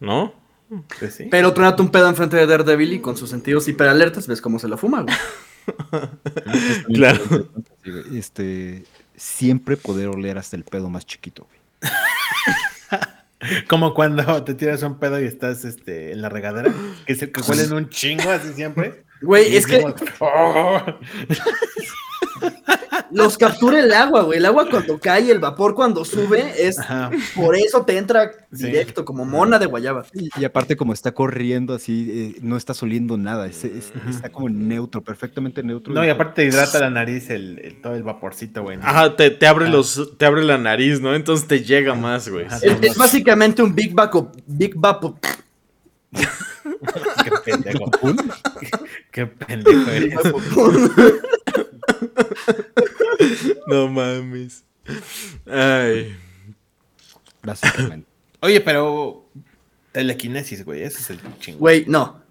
Speaker 1: ¿No?
Speaker 2: Pues sí.
Speaker 3: Pero tronate un pedo enfrente de Daredevil y con sus sentidos hiperalertas ves cómo se la fuma, güey.
Speaker 1: Claro.
Speaker 4: Este, siempre poder oler hasta el pedo más chiquito, güey.
Speaker 2: Como cuando te tiras un pedo y estás este, en la regadera, que, se, que huelen un chingo así siempre.
Speaker 3: Güey, es que
Speaker 2: como.
Speaker 3: los captura el agua, güey. El agua cuando cae, el vapor cuando sube, es
Speaker 2: Ajá.
Speaker 3: por eso te entra
Speaker 2: Sí.
Speaker 3: directo, como mona de guayaba.
Speaker 4: Y, y aparte como está corriendo así, eh, no estás oliendo nada, es- es- está como neutro, perfectamente neutro.
Speaker 2: No, y aparte te hidrata la nariz el, el- todo el vaporcito, güey. ¿no?
Speaker 1: Ajá, te, te abre
Speaker 2: Ah.
Speaker 1: los, te abre la nariz, ¿no? Entonces te llega más, güey.
Speaker 3: Es, es básicamente un Big Baco, Big Vapo.
Speaker 2: Qué pendejo. Qué pendejo eres.
Speaker 1: No mames. Ay.
Speaker 4: Básicamente.
Speaker 2: Oye, pero telequinesis, güey, ese es el chingo.
Speaker 3: Güey, no.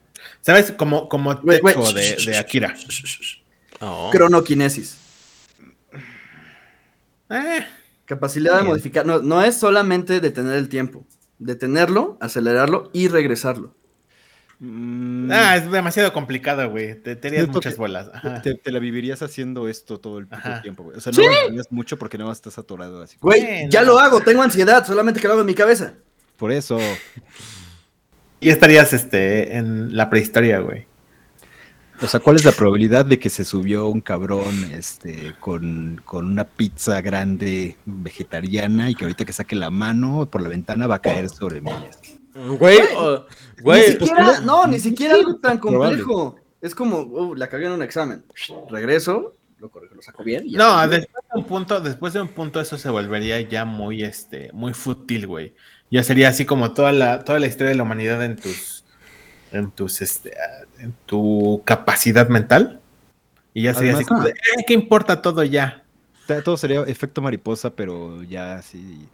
Speaker 2: ¿Sabes? Como, como. Teco de, de Akira.
Speaker 1: Oh.
Speaker 3: Cronoquinesis.
Speaker 2: Eh,
Speaker 3: Capacidad de modificar. No, no es solamente detener el tiempo. Detenerlo, acelerarlo y regresarlo.
Speaker 4: Mm,
Speaker 2: Ah, es demasiado complicado, güey. Te, te muchas bolas.
Speaker 4: Te, te la vivirías haciendo esto todo el tiempo, güey. O sea, no lo harías mucho porque no estás atorado así.
Speaker 3: Güey,
Speaker 2: Bueno.
Speaker 3: ya lo hago, tengo ansiedad, solamente que lo hago en mi cabeza.
Speaker 4: Por eso,
Speaker 2: Y estarías este, en la prehistoria, güey.
Speaker 4: o sea, ¿cuál es la probabilidad de que se subió un cabrón este, con, con una pizza grande vegetariana y que ahorita que saque la mano por la ventana va a caer sobre mí?
Speaker 1: Güey, güey.
Speaker 3: ni siquiera, no, ni siquiera algo tan complejo. Es como, uh, la cagué en un examen. Regreso, lo corrijo, lo saco bien.
Speaker 2: No, después de un punto, después de un punto eso se volvería ya muy, este, muy fútil, güey. Ya sería así como toda la, toda la historia de la humanidad en tus, en tus, este, en tu capacidad mental. Y ya sería
Speaker 3: Además,
Speaker 2: así como de, "Eh, ¿qué importa todo ya?
Speaker 4: Todo sería efecto mariposa, pero ya así.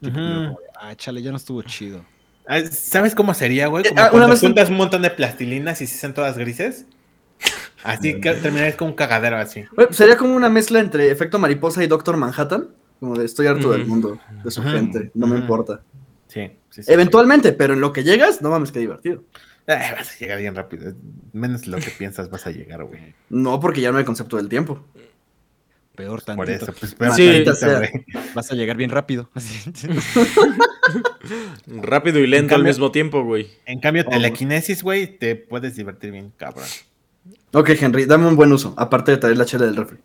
Speaker 4: tipo,
Speaker 2: Ujú.
Speaker 4: como, ah, chale, ya no estuvo chido.
Speaker 2: Ah, ¿Sabes cómo sería, güey? Como
Speaker 3: Eh, ah, una vez-
Speaker 2: juntas un montón de plastilinas y se hacen todas grises. Así que terminarías con un cagadero así.
Speaker 3: Güey, sería como una mezcla entre efecto mariposa y Doctor Manhattan. Como de estoy harto del mundo, de su gente, no me importa.
Speaker 2: Sí, sí, sí.
Speaker 3: Eventualmente, pero en lo que llegas, no mames, qué divertido.
Speaker 2: Ay, vas a llegar bien rápido. Menos lo que piensas vas a llegar, güey.
Speaker 3: No, porque ya no hay concepto del tiempo.
Speaker 4: Peor
Speaker 2: Por
Speaker 4: tantito.
Speaker 2: eso, pues pero
Speaker 1: Sí.
Speaker 2: tantito,
Speaker 3: sea.
Speaker 2: güey.
Speaker 4: Vas a llegar bien rápido.
Speaker 1: Rápido y lento
Speaker 2: En
Speaker 1: al mismo tiempo, güey.
Speaker 2: En cambio,
Speaker 3: Oh.
Speaker 2: telequinesis, güey, te puedes divertir bien, cabrón.
Speaker 3: Ok, Henry, dame un buen uso, aparte de traer la chela del refri.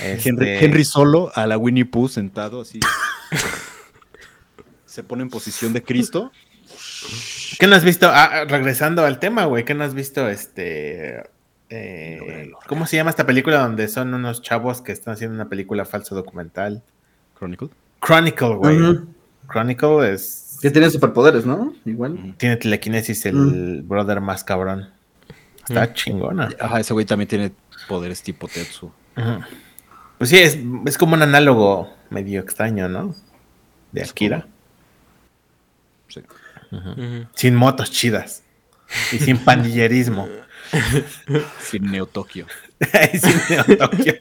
Speaker 4: Henry,
Speaker 2: Este,
Speaker 4: Henry solo a la Winnie Pooh sentado así. Se pone en posición de Cristo.
Speaker 2: ¿Qué no has visto? Ah, ah, regresando al tema, güey, ¿qué no has visto? Este. Eh. ¿Cómo se llama esta película donde son unos chavos que están haciendo una película falso documental?
Speaker 4: Chronicle.
Speaker 2: Chronicle, güey.
Speaker 3: Ujú.
Speaker 2: Chronicle es.
Speaker 3: Que tienen superpoderes, ¿no? Igual.
Speaker 2: Tiene telequinesis el
Speaker 3: Mm.
Speaker 2: brother más cabrón. Está
Speaker 1: Mm.
Speaker 2: chingona.
Speaker 4: Ajá, ese güey también tiene poderes tipo Tetsu.
Speaker 2: Pues sí, es, es como un análogo medio extraño, ¿no? De Akira.
Speaker 4: Sí.
Speaker 2: Sin motos chidas. Y sin pandillerismo.
Speaker 4: Sin Neo Tokio.
Speaker 2: Y sin Neo Tokio.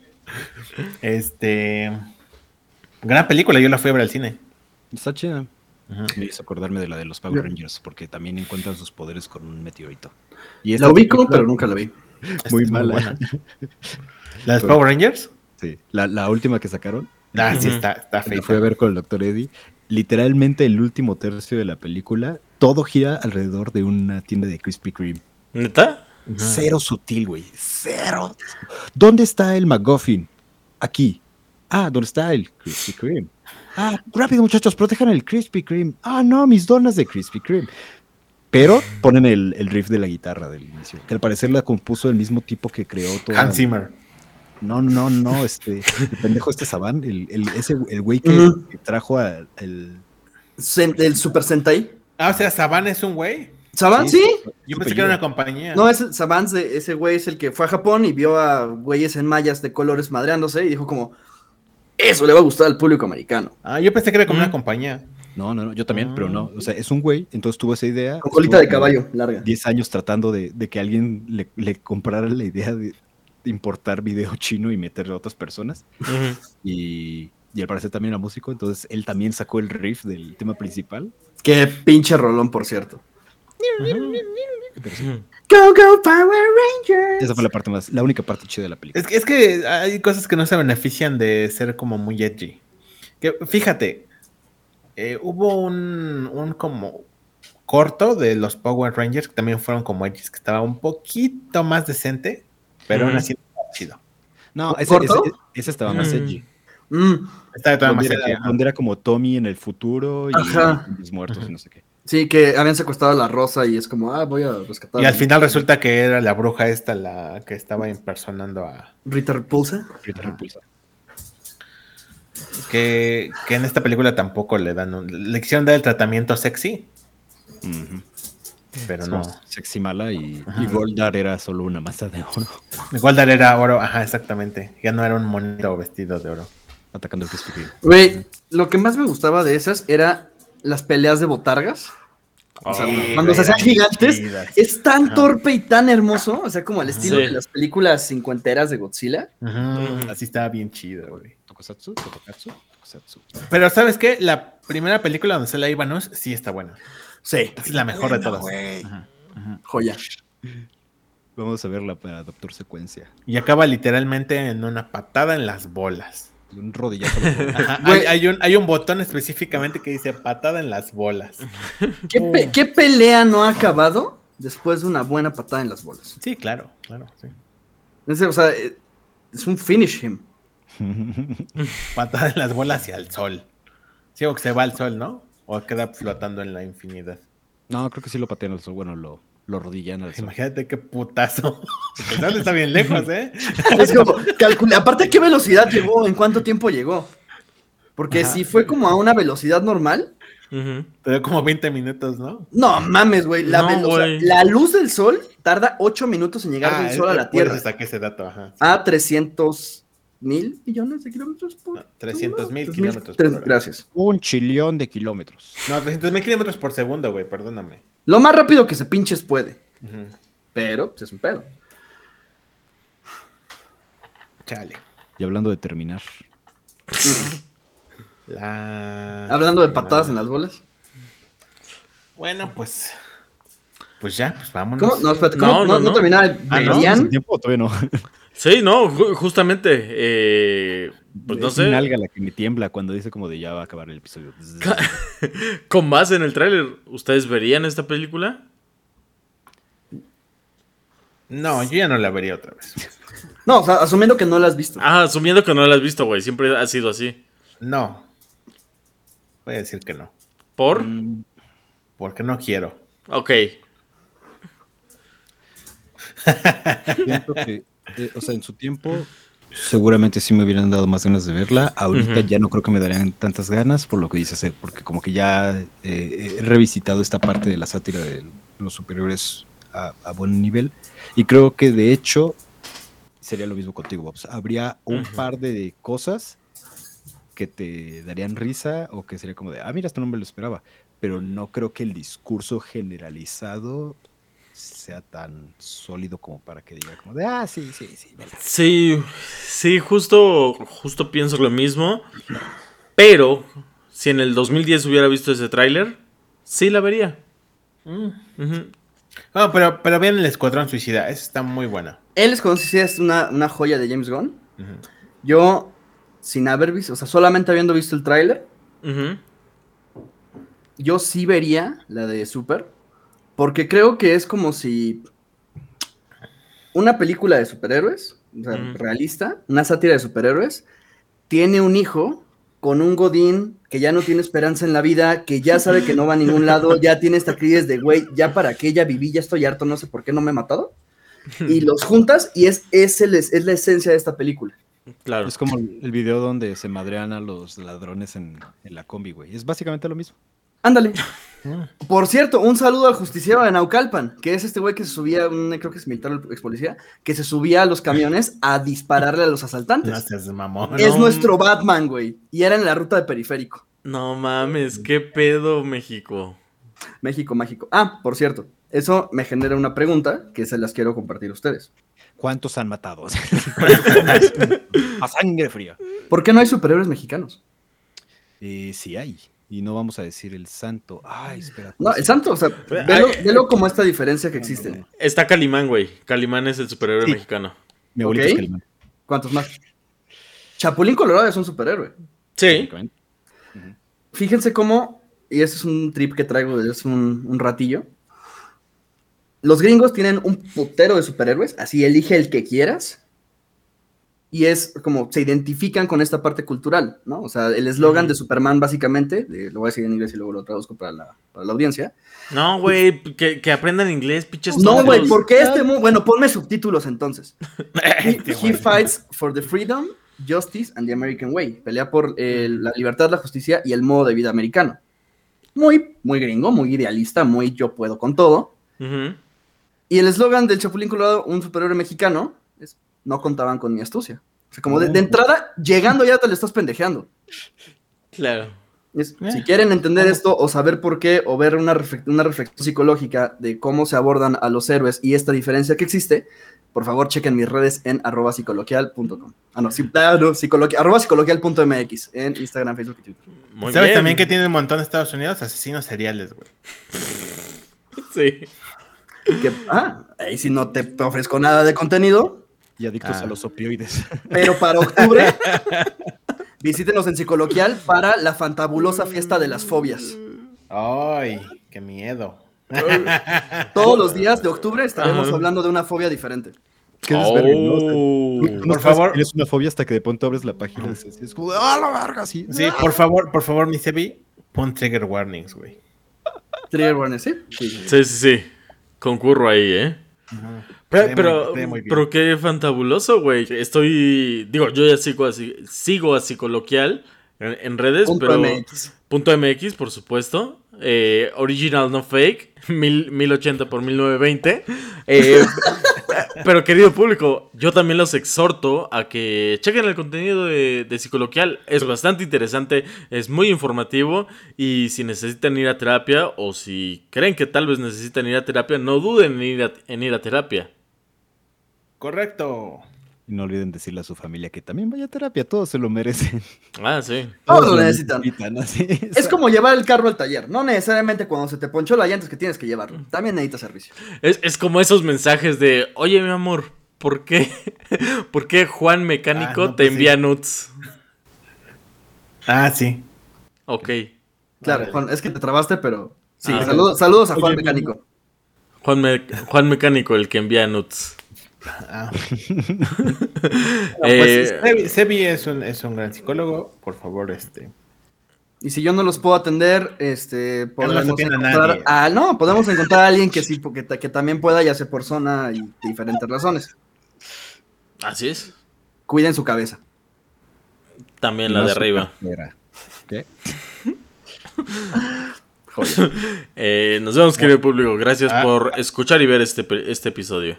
Speaker 2: Este. Gran película, yo la fui a ver al cine.
Speaker 4: Está chida. Me hizo acordarme de la de los Power. Rangers, porque también encuentran sus poderes con un meteorito. Y
Speaker 3: La ubico,
Speaker 4: película-
Speaker 3: pero nunca la vi.
Speaker 4: Muy mala.
Speaker 2: buena. ¿Las Power Rangers?
Speaker 4: Sí, la, la última que sacaron,
Speaker 2: Ah, sí, está, está fea.
Speaker 4: fui a ver con el doctor Eddie. Literalmente el último tercio de la película, todo gira alrededor de una tienda de Krispy Kreme.
Speaker 1: ¿Neta?
Speaker 4: Cero sutil, güey. Cero. ¿Dónde está el McGuffin? Aquí. Ah, ¿dónde está el Krispy Kreme? Ah, rápido muchachos, protejan el Krispy Kreme. Ah, no, mis donas de Krispy Kreme. Pero ponen el, el riff de la guitarra del inicio, que al parecer la compuso el mismo tipo que creó todo.
Speaker 2: Hans Zimmer.
Speaker 4: No, no, no, este, el pendejo este Saban, el, el, ese, el güey que, trajo a- el...
Speaker 3: El Super Sentai.
Speaker 2: Ah, o sea, Saban es un güey.
Speaker 3: ¿Saban? Sí.
Speaker 2: Yo pensé que era una compañía.
Speaker 3: No, ese Saban, ese güey es el que fue a Japón y vio a güeyes en mallas de colores madreándose y dijo como, eso le va a gustar al público americano.
Speaker 2: Ah, yo pensé que era como
Speaker 1: Mm.
Speaker 2: una compañía.
Speaker 4: No, no, no, yo también,
Speaker 2: Ah.
Speaker 4: pero no, o sea, es un güey, entonces tuvo esa idea.
Speaker 3: Con colita de caballo, larga.
Speaker 4: 10 años tratando de, de que alguien le, le comprara la idea de, de importar video chino y meterle a otras personas. Y, y al parecer también era músico, entonces él también sacó el riff del tema principal.
Speaker 3: Qué pinche rolón, por cierto. Go, go, Power Rangers.
Speaker 4: esa fue la parte más, la única parte chida de la película.
Speaker 2: Es que, es que hay cosas que no se benefician de ser como muy edgy. Que, fíjate, eh, hubo un, un como corto de los Power Rangers que también fueron como edgy, que estaba un poquito más decente, pero aún así chido.
Speaker 4: No, ese,
Speaker 3: ¿Corto?
Speaker 4: ese- ese estaba más
Speaker 1: Mm.
Speaker 4: edgy.
Speaker 3: Mm,
Speaker 2: Estaba todavía
Speaker 4: Donde
Speaker 2: más
Speaker 4: era,
Speaker 2: edgy.
Speaker 4: donde era como Tommy en el futuro y los muertos y no sé qué.
Speaker 3: Sí, que habían secuestrado a la rosa y es como, ah, voy a rescatar.
Speaker 2: Y al final resulta que era la bruja esta la que estaba impersonando a...
Speaker 3: Rita Repulsa.
Speaker 4: Rita Repulsa.
Speaker 2: Que, que en esta película tampoco le dan... un- le quisieron dar el tratamiento sexy, pero
Speaker 4: Es
Speaker 2: no.
Speaker 4: Sexy mala y,
Speaker 2: Ajá.
Speaker 4: y Goldar era solo una masa de oro
Speaker 2: Goldar era oro, ajá, exactamente. Ya no era un monito vestido de oro.
Speaker 4: atacando el.
Speaker 3: Güey, lo que más me gustaba de esas era las peleas de botargas. O sea, cuando se hacían gigantes, es tan torpe y tan hermoso, o sea, como al estilo
Speaker 1: Sí.
Speaker 3: de las películas cincuenteras de Godzilla.
Speaker 2: Así estaba bien chido, güey.
Speaker 4: Tokusatsu, Tokokatsu, Tokusatsu.
Speaker 2: Pero ¿sabes qué? La primera película donde sale Ivanus sí está buena.
Speaker 3: Sí,
Speaker 2: Es la mejor de todas.
Speaker 4: güey.
Speaker 2: Ajá, ajá.
Speaker 3: joya.
Speaker 4: Vamos a verla para Doctor Secuencia.
Speaker 2: Y acaba literalmente en una patada en las bolas.
Speaker 4: Un rodillazo.
Speaker 2: Ajá, hay, hay un, hay un botón específicamente que dice patada en las bolas.
Speaker 3: ¿Qué, pe- qué pelea no ha acabado después de una buena patada en las bolas?
Speaker 2: Sí, claro, claro. sí.
Speaker 3: Es, o sea, eh, es un finish him.
Speaker 2: Patada en las bolas hacia el sol. Sí, o que se va al sol, ¿no? O queda flotando en la infinidad.
Speaker 4: No, creo que sí lo patean al sol. Bueno, lo, lo rodillan al sol.
Speaker 2: Imagínate qué putazo. El sol está bien lejos, ¿eh?
Speaker 3: Es como, calcule, aparte, ¿a qué velocidad llegó? ¿En cuánto tiempo llegó? Porque
Speaker 2: Ajá.
Speaker 3: si fue como a una velocidad normal.
Speaker 2: Te dio como 20 minutos, ¿no?
Speaker 3: no mames, güey. La,
Speaker 1: No,
Speaker 3: velo- o sea,
Speaker 1: güey.
Speaker 3: la luz del sol tarda 8 minutos en llegar
Speaker 2: Ah,
Speaker 3: del sol a la Tierra.
Speaker 2: eso saqué ese dato, ajá.
Speaker 3: A 300 mil millones de kilómetros por
Speaker 2: No, 300,000
Speaker 3: segundo.
Speaker 2: kilómetros
Speaker 3: Tres-
Speaker 2: por hora.
Speaker 3: Gracias.
Speaker 4: Un chillón de kilómetros.
Speaker 2: No, 300 mil kilómetros por segundo, güey, perdóname.
Speaker 3: Lo más rápido que se pinches puede. Pero, pues es un pedo.
Speaker 2: Chale.
Speaker 4: Y hablando de terminar.
Speaker 2: La...
Speaker 3: Hablando de patadas en las bolas.
Speaker 2: Bueno, pues. Pues ya, pues vámonos.
Speaker 3: ¿Cómo? No, espérate, ¿cómo?
Speaker 1: No,
Speaker 3: No,
Speaker 1: no,
Speaker 3: no,
Speaker 1: no.
Speaker 3: terminaba.
Speaker 2: Ah, ¿no?
Speaker 3: Verían-
Speaker 4: ¿Hace tiempo o todavía no?
Speaker 1: Sí, no, ju- justamente. eh, pues no
Speaker 4: Es
Speaker 1: sé.
Speaker 4: mi nalga la que me tiembla cuando dice como de ya va a acabar el episodio.
Speaker 1: Con más en el tráiler, ¿ustedes verían esta película?
Speaker 2: No, yo ya no la vería otra vez.
Speaker 3: No, o sea, asumiendo que no la has visto.
Speaker 1: Ah, asumiendo que no la has visto, güey. Siempre ha sido así.
Speaker 2: No. Voy a decir que no.
Speaker 1: ¿Por?
Speaker 2: Mm. Porque no quiero.
Speaker 1: Ok.
Speaker 4: Siento que, eh, o sea, en su tiempo seguramente sí me hubieran dado más ganas de verla. Ahorita ya no creo que me darían tantas ganas por lo que dice hacer, porque como que ya eh, he revisitado esta parte de la sátira de los superiores a, a buen nivel. Y creo que de hecho sería lo mismo contigo, Bobs. Habría un par de cosas que te darían risa o que sería como de, ah, mira, esto no me lo esperaba. Pero no creo que el discurso generalizado sea tan sólido como para que diga como de, ah, sí, sí, sí. vela".
Speaker 1: Sí, sí, justo, justo pienso lo mismo. Pero, si en el 2010 hubiera visto ese tráiler, sí la vería. Ujú.
Speaker 2: No, pero, pero vean el Escuadrón Suicida. Esa está muy buena.
Speaker 3: Él es como si es una, una joya de James Gunn. Yo, sin haber visto, o sea, solamente habiendo visto el tráiler, yo sí vería la de Super. Porque creo que es como si una película de superhéroes, o sea, realista, una sátira de superhéroes, tiene un hijo con un Godín que ya no tiene esperanza en la vida, que ya sabe que no va a ningún lado, ya tiene esta crisis de, güey, ya para qué, ya viví, ya estoy harto, no sé por qué no me he matado. Y los juntas y es, es, el- es la esencia de esta película.
Speaker 1: Claro.
Speaker 4: Es como el el video donde se madrean a los ladrones en, en la combi, güey. Es básicamente lo mismo.
Speaker 3: Ándale. Por cierto, un saludo al justiciero de Naucalpan, que es este güey que se subía, un, creo que es militar o ex policía, que se subía a los camiones a dispararle a los asaltantes.
Speaker 2: Seas mamón.
Speaker 3: es
Speaker 1: no.
Speaker 3: nuestro Batman, güey. Y era en la ruta de periférico.
Speaker 1: No mames, qué pedo México.
Speaker 3: México mágico. Ah, por cierto, eso me genera una pregunta que se las quiero compartir a ustedes.
Speaker 4: ¿Cuántos han matado? a sangre fría.
Speaker 3: ¿Por qué no hay superhéroes mexicanos?
Speaker 4: Eh, sí hay. Y no vamos a decir el santo. Ay, espera.
Speaker 3: No, el santo, o sea, velo, velo como esta diferencia que existe.
Speaker 1: Está Calimán, güey. Calimán es el superhéroe
Speaker 4: Sí.
Speaker 1: mexicano.
Speaker 4: Mi abuelito es Calimán.
Speaker 3: ¿Cuántos más? Chapulín Colorado es un superhéroe.
Speaker 1: Sí.
Speaker 3: Fíjense cómo, y ese es un trip que traigo desde hace un, un ratillo. Los gringos tienen un putero de superhéroes, así elige el que quieras. Y es como se identifican con esta parte cultural, ¿no? O sea, el eslogan de Superman, básicamente, de- lo voy a decir en inglés y luego lo traduzco para la, para la audiencia.
Speaker 1: No, güey, que, que aprendan inglés, pinches
Speaker 3: No, güey, porque este. Bueno, ponme subtítulos entonces. He, fights for the freedom, justice and the American way. Pelea por eh, la libertad, la justicia y el modo de vida americano. Muy, muy gringo, muy idealista, muy yo puedo con todo.
Speaker 1: Ujú.
Speaker 3: Y el eslogan del Chapulín Colorado, un superhéroe mexicano, no contaban con mi astucia. O sea, como de, de entrada, llegando ya te le estás pendejeando.
Speaker 1: Claro.
Speaker 3: Es-
Speaker 2: Eh.
Speaker 3: Si quieren entender esto o saber por qué o ver una, una reflexión psicológica de cómo se abordan a los héroes y esta diferencia que existe, por favor chequen mis redes en arroba psicoloquial.com. Ah, no, sí, ah, no, psicoloqui- arroba psicoloquial.mx en Instagram, Facebook y Twitter.
Speaker 1: Muy
Speaker 2: ¿Sabes
Speaker 1: bien.
Speaker 2: también que tiene un montón de Estados Unidos? Asesinos seriales, güey.
Speaker 1: Sí.
Speaker 3: Que, ah, ahí si no te ofrezco nada de contenido,
Speaker 4: Y adictos
Speaker 2: Ah.
Speaker 4: a los opioides.
Speaker 3: pero para octubre visítenos en Psicoloquial para la fantabulosa fiesta de las fobias.
Speaker 2: Ay, qué miedo.
Speaker 3: Todos los días de octubre estaremos
Speaker 1: Ajá.
Speaker 3: hablando de una fobia diferente.
Speaker 4: Qué desvergue, ¿no? O sea,
Speaker 1: Oh.
Speaker 4: no
Speaker 2: Por favor.
Speaker 4: Tienes una fobia hasta que de pronto abres la página y dices, es como, de, ¡ah, la verga! Sí.
Speaker 2: Sí, por favor, por favor, mi Sebi, pon trigger warnings, güey.
Speaker 3: Trigger warning, ¿sí? Sí, sí.
Speaker 1: Sí, sí, sí. Concurro ahí, ¿eh? Pero,
Speaker 2: Estaría
Speaker 1: pero,
Speaker 2: muy
Speaker 1: pero qué fantabuloso, güey. Estoy, digo, yo ya sigo así, sigo a Psicoloquial en, en redes,
Speaker 3: Punto
Speaker 1: pero
Speaker 3: MX.
Speaker 1: punto MX, por supuesto. Eh, original no fake, mil, 1080 por 1920. Eh, pero querido público, yo también los exhorto a que chequen el contenido de, de Psicoloquial. Es bastante interesante, es muy informativo y si necesitan ir a terapia o si creen que tal vez necesitan ir a terapia, no duden en ir a, en ir a terapia.
Speaker 2: Correcto.
Speaker 4: Y no olviden decirle a su familia que también vaya a terapia, todos se lo merecen.
Speaker 1: Ah, sí.
Speaker 3: Todos lo necesitan.
Speaker 4: así.
Speaker 3: Es como llevar el carro al taller. No necesariamente cuando se te ponchó la llanta es que tienes que llevarlo. También necesita servicio.
Speaker 1: Es, es como esos mensajes de, oye mi amor, ¿por qué, ¿por qué Juan Mecánico
Speaker 2: Ah, no,
Speaker 1: te
Speaker 2: pues
Speaker 1: envía
Speaker 2: sí.
Speaker 1: nuts?
Speaker 2: Ah, sí.
Speaker 1: Ok.
Speaker 3: Claro. Juan, es que te trabaste, pero. Sí,
Speaker 1: Ah,
Speaker 3: saludos, saludos a Juan
Speaker 4: Oye,
Speaker 3: Mecánico.
Speaker 1: Juan, Me- Juan Mecánico, el que envía nuts.
Speaker 2: Ah.
Speaker 1: Eh,
Speaker 2: Pues, Sebi, Sebi es, un, es un gran psicólogo. Por favor, este.
Speaker 3: Y si yo no los puedo atender, este,
Speaker 2: no
Speaker 3: podemos
Speaker 2: a
Speaker 3: encontrar. no, podemos encontrar a alguien que sí, que, ta- que también pueda, ya sea por zona y diferentes razones.
Speaker 1: así es.
Speaker 3: Cuiden su cabeza.
Speaker 1: También la de arriba.
Speaker 4: ¿Qué?
Speaker 1: Eh, nos vemos, querido público. Gracias
Speaker 2: Ah.
Speaker 1: por escuchar y ver este, este episodio.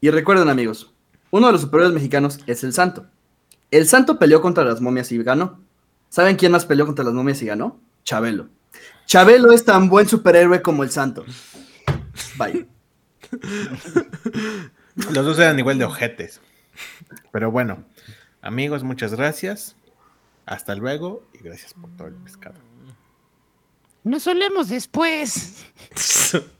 Speaker 3: Y recuerden, amigos, uno de los superhéroes mexicanos es el Santo. El Santo peleó contra las momias y ganó. ¿Saben quién más peleó contra las momias y ganó? Chabelo. Chabelo es tan buen superhéroe como el Santo. Bye.
Speaker 2: Los dos eran igual de ojetes. Pero bueno, amigos, muchas gracias. Hasta luego y gracias por todo el pescado.
Speaker 5: Nos solemos después.